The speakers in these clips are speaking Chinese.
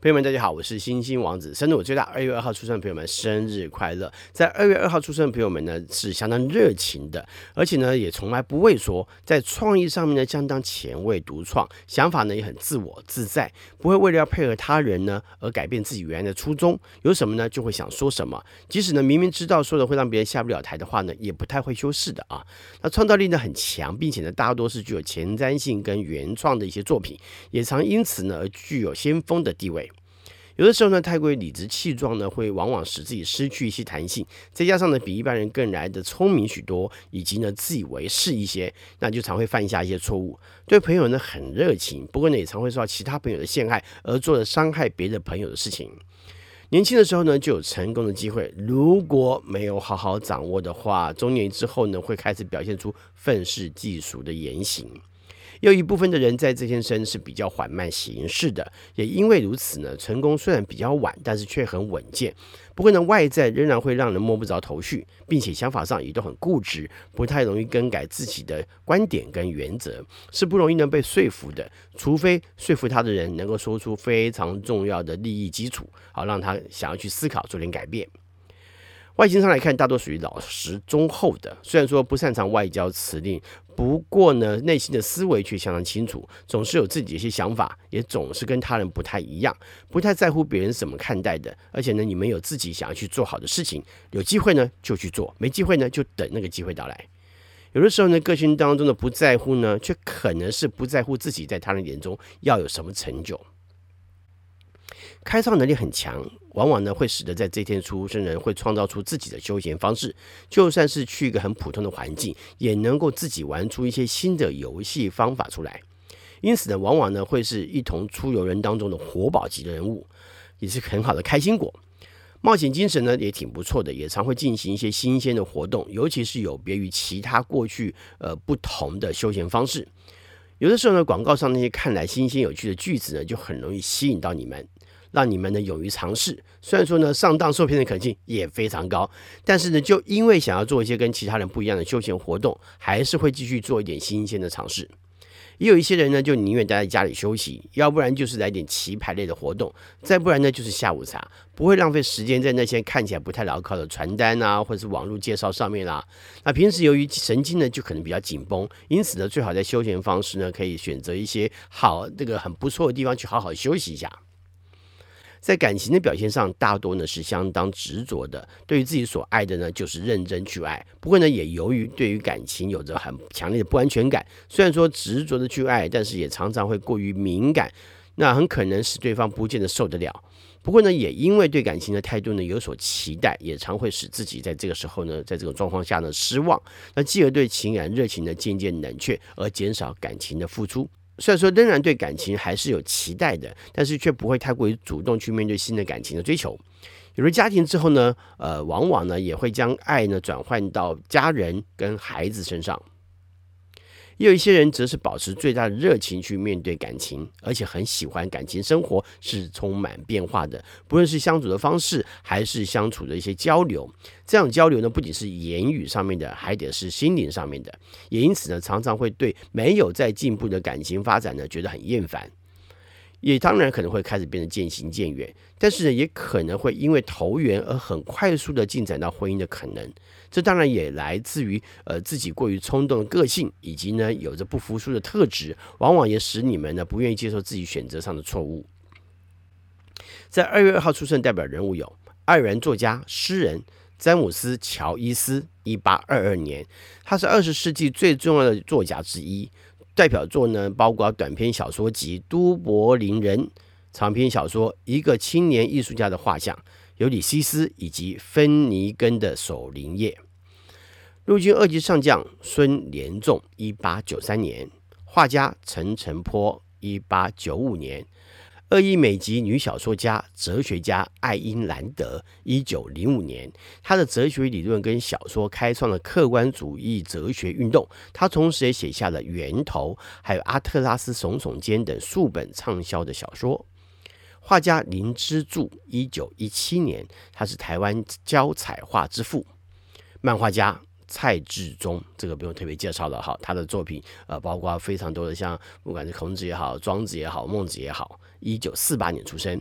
朋友们，大家好，我是星星王子。生日我最大，二月二号出生的朋友们，生日快乐！在二月二号出生的朋友们呢，是相当热情的，而且呢，也从来不畏缩，在创意上面呢，相当前卫独创，想法呢也很自我自在，不会为了要配合他人呢而改变自己原来的初衷。有什么呢，就会想说什么，即使呢明明知道说的会让别人下不了台的话呢，也不太会修饰的啊。那创造力呢很强，并且呢大多是具有前瞻性跟原创的一些作品，也常因此呢而具有先锋的地位。有的时候呢，太过于理直气壮呢，会往往使自己失去一些弹性。再加上呢，比一般人更来的聪明许多，以及呢，自以为是一些，那就常会犯下一些错误。对朋友呢很热情，不过呢，也常会受到其他朋友的陷害，而做了伤害别的朋友的事情。年轻的时候呢，就有成功的机会，如果没有好好掌握的话，中年之后呢，会开始表现出愤世嫉俗的言行。又一部分的人在这些生是比较缓慢行事的，也因为如此呢，成功虽然比较晚，但是却很稳健。不过呢，外在仍然会让人摸不着头绪，并且想法上也都很固执，不太容易更改自己的观点跟原则，是不容易能被说服的。除非说服他的人能够说出非常重要的利益基础，好让他想要去思考做点改变。外形上来看，大多属于老实忠厚的。虽然说不擅长外交辞令，不过呢，内心的思维却相当清楚，总是有自己的一些想法，也总是跟他人不太一样，不太在乎别人怎么看待的。而且呢，你们有自己想要去做好的事情，有机会呢就去做，没机会呢就等那个机会到来。有的时候呢，个性当中的不在乎呢，却可能是不在乎自己在他人眼中要有什么成就。开创能力很强，往往呢会使得在这天出生人会创造出自己的休闲方式，就算是去一个很普通的环境，也能够自己玩出一些新的游戏方法出来。因此呢，往往呢会是一同出游人当中的活宝级的人物，也是很好的开心果。冒险精神呢也挺不错的，也常会进行一些新鲜的活动，尤其是有别于其他过去呃不同的休闲方式。有的时候呢，广告上那些看来新鲜有趣的句子呢，就很容易吸引到你们。让你们呢勇于尝试，虽然说呢上当受骗的可能性也非常高，但是呢就因为想要做一些跟其他人不一样的休闲活动，还是会继续做一点新鲜的尝试。也有一些人呢就宁愿待在家里休息，要不然就是来点棋牌类的活动，再不然呢就是下午茶，不会浪费时间在那些看起来不太牢靠的传单啊或者是网络介绍上面啦、那平时由于神经呢就可能比较紧绷，因此呢最好在休闲方式呢可以选择一些好这个很不错的地方去好好休息一下。在感情的表现上，大多呢是相当执着的。对于自己所爱的呢，就是认真去爱。不过呢，也由于对于感情有着很强烈的不安全感，虽然说执着的去爱，但是也常常会过于敏感，那很可能使对方不见得受得了。不过呢，也因为对感情的态度呢有所期待，也常会使自己在这个时候呢，在这种状况下呢失望，那继而对情感热情呢渐渐冷却，而减少感情的付出。虽然说仍然对感情还是有期待的，但是却不会太过于主动去面对新的感情的追求。有了家庭之后呢，呃，往往呢也会将爱呢转换到家人跟孩子身上。也有一些人则是保持最大的热情去面对感情，而且很喜欢感情生活是充满变化的，不论是相处的方式，还是相处的一些交流。这样交流呢，不仅是言语上面的，还得是心灵上面的。也因此呢，常常会对没有在进步的感情发展呢，觉得很厌烦。也当然可能会开始变得渐行渐远，但是呢，也可能会因为投缘而很快速的进展到婚姻的可能。这当然也来自于呃自己过于冲动的个性，以及呢有着不服输的特质，往往也使你们呢不愿意接受自己选择上的错误。在二月二号出生代表人物有爱尔兰作家、诗人詹姆斯·乔伊斯，一八二二年，他是二十世纪最重要的作家之一。代表作呢，包括短篇小说集《都柏林人》，长篇小说《一个青年艺术家的画像》，《尤里西斯》以及芬尼根的《守灵夜》。陆军二级上将孙连仲，一八九三年；画家陈澄波，一八九五年。二亿美籍女小说家、哲学家艾因兰德，一九零五年，她的哲学理论跟小说开创了客观主义哲学运动。她同时也写下了《源头》还有《阿特拉斯耸耸肩》等数本畅销的小说。画家林之助，一九一七年，他是台湾胶彩画之父。漫画家。蔡志忠，这个不用特别介绍了哈，他的作品呃，包括非常多的，像不管是孔子也好，庄子也好，孟子也好。一九四八年出生，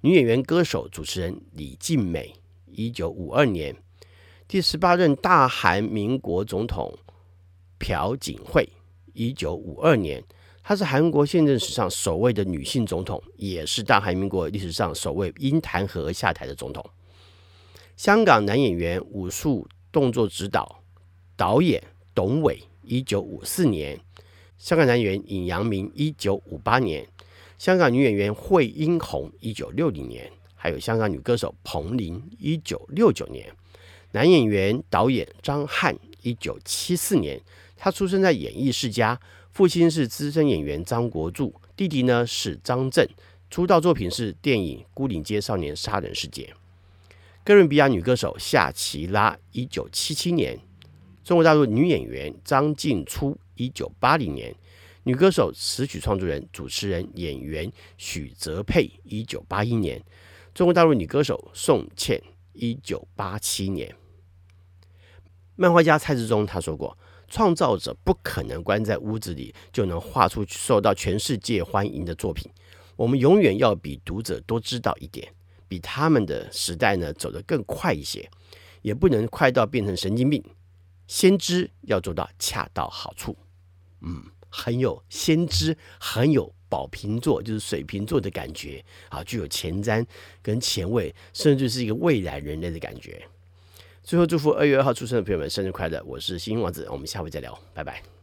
女演员、歌手、主持人李静美，一九五二年；第十八任大韩民国总统朴槿惠，一九五二年。她是韩国现任史上首位的女性总统，也是大韩民国历史上首位因弹劾而下台的总统。香港男演员、武术动作指导、导演董伟，一九五四年；香港男演员尹扬明，一九五八年；香港女演员惠英红，一九六零年；还有香港女歌手彭羚，一九六九年；男演员、导演张翰，一九七四年。他出生在演艺世家。父亲是资深演员张国柱，弟弟呢是张震。出道作品是电影《孤岭街少年杀人事件》。哥伦比亚女歌手夏奇拉，一九七七年。中国大陆女演员张静初，一九八零年。女歌手、词曲创作人、主持人、演员许泽佩，一九八一年。中国大陆女歌手宋茜，一九八七年。漫画家蔡志忠他说过。创造者不可能关在屋子里就能画出受到全世界欢迎的作品。我们永远要比读者多知道一点，比他们的时代呢走得更快一些，也不能快到变成神经病。先知要做到恰到好处，嗯，很有先知，很有宝瓶座，就是水瓶座的感觉啊，具有前瞻跟前卫，甚至是一个未来人类的感觉。最后祝福二月二号出生的朋友们生日快乐！我是星星王子，我们下回再聊，拜拜。